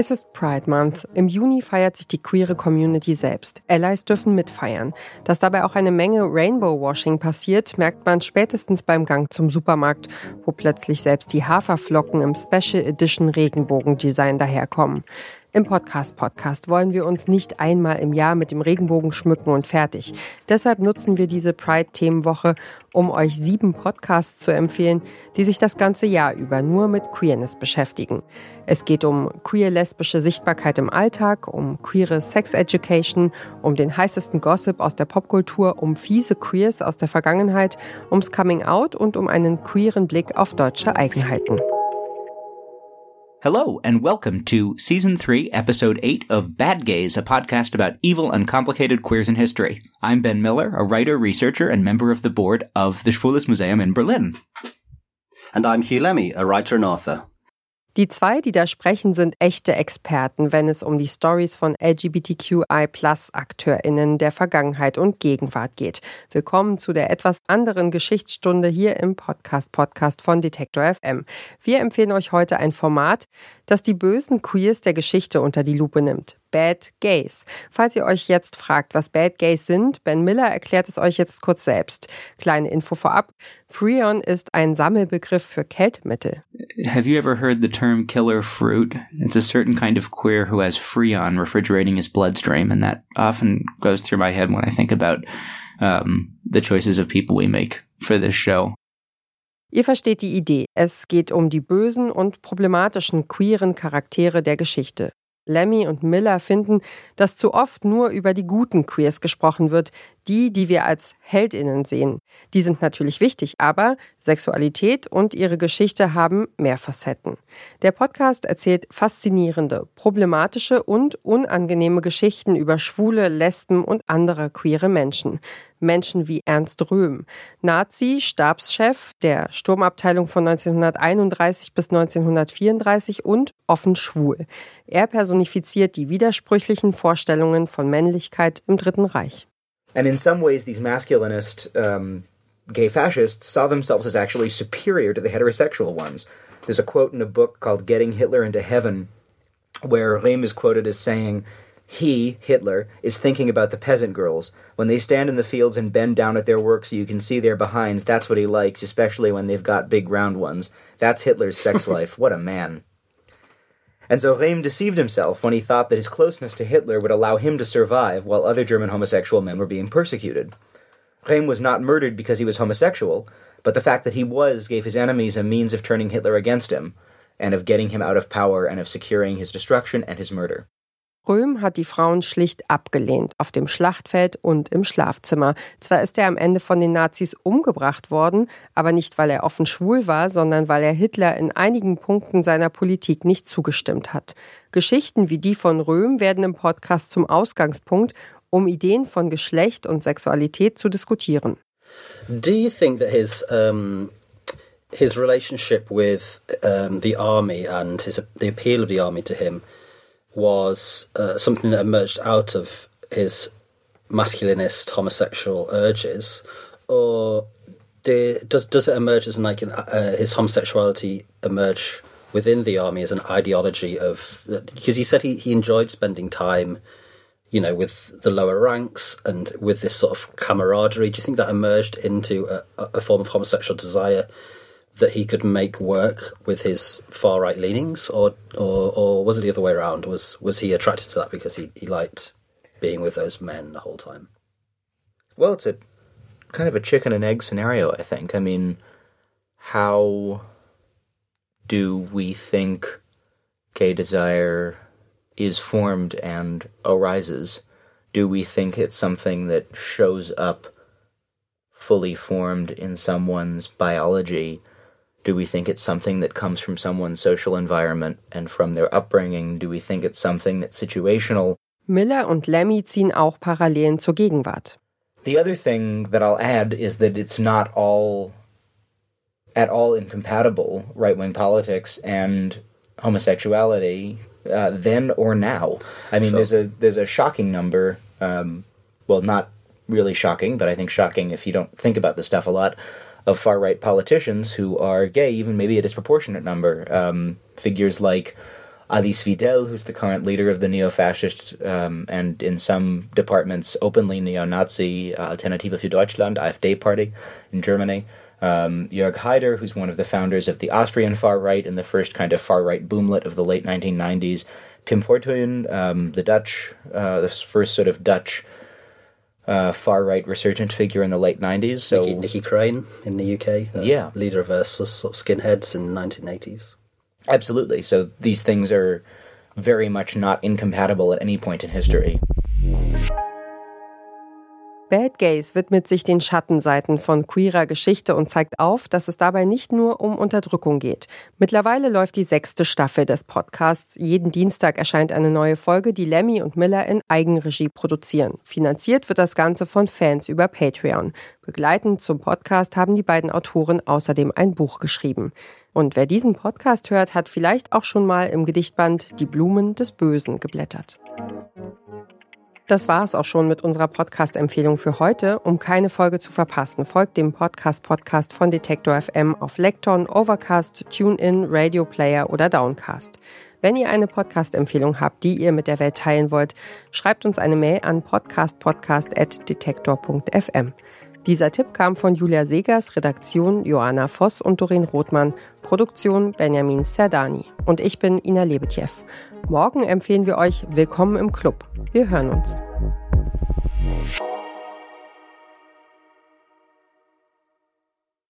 Es ist Pride Month. Im Juni feiert sich die queere Community selbst. Allies dürfen mitfeiern. Dass dabei auch eine Menge Rainbow-Washing passiert, merkt man spätestens beim Gang zum Supermarkt, wo plötzlich selbst die Haferflocken im Special Edition Regenbogen-Design daherkommen. Im Podcast Podcast wollen wir uns nicht einmal im Jahr mit dem Regenbogen schmücken und fertig. Deshalb nutzen wir diese Pride-Themenwoche, um euch sieben Podcasts zu empfehlen, die sich das ganze Jahr über nur mit Queerness beschäftigen. Es geht um queer-lesbische Sichtbarkeit im Alltag, um queere Sex Education, um den heißesten Gossip aus der Popkultur, um fiese Queers aus der Vergangenheit, ums Coming Out und um einen queeren Blick auf deutsche Eigenheiten. Hello, and welcome to Season 3, Episode 8 of Bad Gays, a podcast about evil, and complicated queers in history. I'm Ben Miller, a writer, researcher, and member of the board of the Schwules Museum in Berlin. And I'm Hugh Lemmy, a writer and author. Die zwei, die da sprechen, sind echte Experten, wenn es um die Stories von LGBTQI-Plus-AkteurInnen der Vergangenheit und Gegenwart geht. Willkommen zu der etwas anderen Geschichtsstunde hier im Podcast-Podcast von Detektor FM. Wir empfehlen euch heute ein Format, das die bösen Queers der Geschichte unter die Lupe nimmt. Bad Gays. Falls ihr euch jetzt fragt, was Bad Gays sind, Ben Miller erklärt es euch jetzt kurz selbst. Kleine Info vorab. Freon ist ein Sammelbegriff für Kältemittel. Have you ever heard the term killer fruit? It's a certain kind of queer who has Freon refrigerating his bloodstream, and that often goes through my head when I think about um, the choices of people we make for this show. Ihr versteht die Idee. Es geht um die bösen und problematischen queeren Charaktere der Geschichte. Lemmy und Miller finden, dass zu oft nur über die guten Queers gesprochen wird, die, die wir als Heldinnen sehen. Die sind natürlich wichtig, aber Sexualität und ihre Geschichte haben mehr Facetten. Der Podcast erzählt faszinierende, problematische und unangenehme Geschichten über schwule, Lesben und andere queere Menschen. Menschen wie Ernst Röhm, Nazi, Stabschef der Sturmabteilung von 1931 bis 1934 und offen schwul. Er personifiziert die widersprüchlichen Vorstellungen von Männlichkeit im Dritten Reich. And in some ways, these masculinist um, gay fascists saw themselves as actually superior to the heterosexual ones. There's a quote in a book called Getting Hitler into Heaven where Rehm is quoted as saying, He, Hitler, is thinking about the peasant girls. When they stand in the fields and bend down at their work so you can see their behinds, that's what he likes, especially when they've got big round ones. That's Hitler's sex life. What a man. And so Rehm deceived himself when he thought that his closeness to Hitler would allow him to survive while other German homosexual men were being persecuted. Rehm was not murdered because he was homosexual, but the fact that he was gave his enemies a means of turning Hitler against him, and of getting him out of power and of securing his destruction and his murder. Röhm hat die Frauen schlicht abgelehnt, auf dem Schlachtfeld und im Schlafzimmer. Zwar ist er am Ende von den Nazis umgebracht worden, aber nicht, weil er offen schwul war, sondern weil er Hitler in einigen Punkten seiner Politik nicht zugestimmt hat. Geschichten wie die von Röhm werden im Podcast zum Ausgangspunkt, um Ideen von Geschlecht und Sexualität zu diskutieren. Do you think that his um his relationship with um, the army and his the appeal of the army to him was uh, something that emerged out of his masculinist homosexual urges, or the, does does it emerge as like an, uh, his homosexuality emerge within the army as an ideology of because he said he, he enjoyed spending time you know with the lower ranks and with this sort of camaraderie. Do you think that emerged into a, a form of homosexual desire that he could make work with his far right leanings, or, or or was it the other way around? Was was he attracted to that because he, he liked being with those men the whole time? Well, it's a kind of a chicken and egg scenario, I think. I mean, how do we think gay desire is formed and arises? Do we think it's something that shows up fully formed in someone's biology? Do we think it's something that comes from someone's social environment and from their upbringing? Do we think it's something that's situational? Miller und Lemmy ziehen auch Parallelen zur Gegenwart. The other thing that I'll add is that it's not all at all incompatible right wing politics and homosexuality uh, then or now. I mean, sure. there's a there's a shocking number. Um, well, not really shocking, but I think shocking if you don't think about this stuff a lot of far right politicians who are gay, even maybe a disproportionate number. Um, figures like Alice Vidal, who's the current leader of the neo-fascist um, and in some departments openly neo-Nazi uh, Alternative für Deutschland (AfD) party in Germany. Um, Jörg Haider, who's one of the founders of the Austrian far right and the first kind of far right boomlet of the late 1990s. Pim Fortuyn, um, the Dutch, uh, the first sort of Dutch uh, far right resurgent figure in the late 90s. So Nicky, Nicky Crane in the UK. Uh, Yeah. Leader of uh, sort of skinheads in the 1980s. Absolutely. So these things are very much not incompatible at any point in history. Bad Gays widmet sich den Schattenseiten von queerer Geschichte und zeigt auf, dass es dabei nicht nur um Unterdrückung geht. Mittlerweile läuft die sechste Staffel des Podcasts. Jeden Dienstag erscheint eine neue Folge, die Lemmy und Miller in Eigenregie produzieren. Finanziert wird das Ganze von Fans über Patreon. Begleitend zum Podcast haben die beiden Autoren außerdem ein Buch geschrieben. Und wer diesen Podcast hört, hat vielleicht auch schon mal im Gedichtband Die Blumen des Bösen geblättert. Das war es auch schon mit unserer Podcast-Empfehlung für heute. Um keine Folge zu verpassen, folgt dem Podcast-Podcast von Detektor FM auf Lekton, Overcast, TuneIn, Radio Player oder Downcast. Wenn ihr eine Podcast-Empfehlung habt, die ihr mit der Welt teilen wollt, schreibt uns eine Mail an podcastpodcast.detektor.fm. Dieser Tipp kam von Julia Segers, Redaktion Joanna Voss und Doreen Rothmann, Produktion Benjamin Serdani. Und ich bin Ina Lebetjew. Morgen empfehlen wir euch Willkommen im Club. Wir hören uns.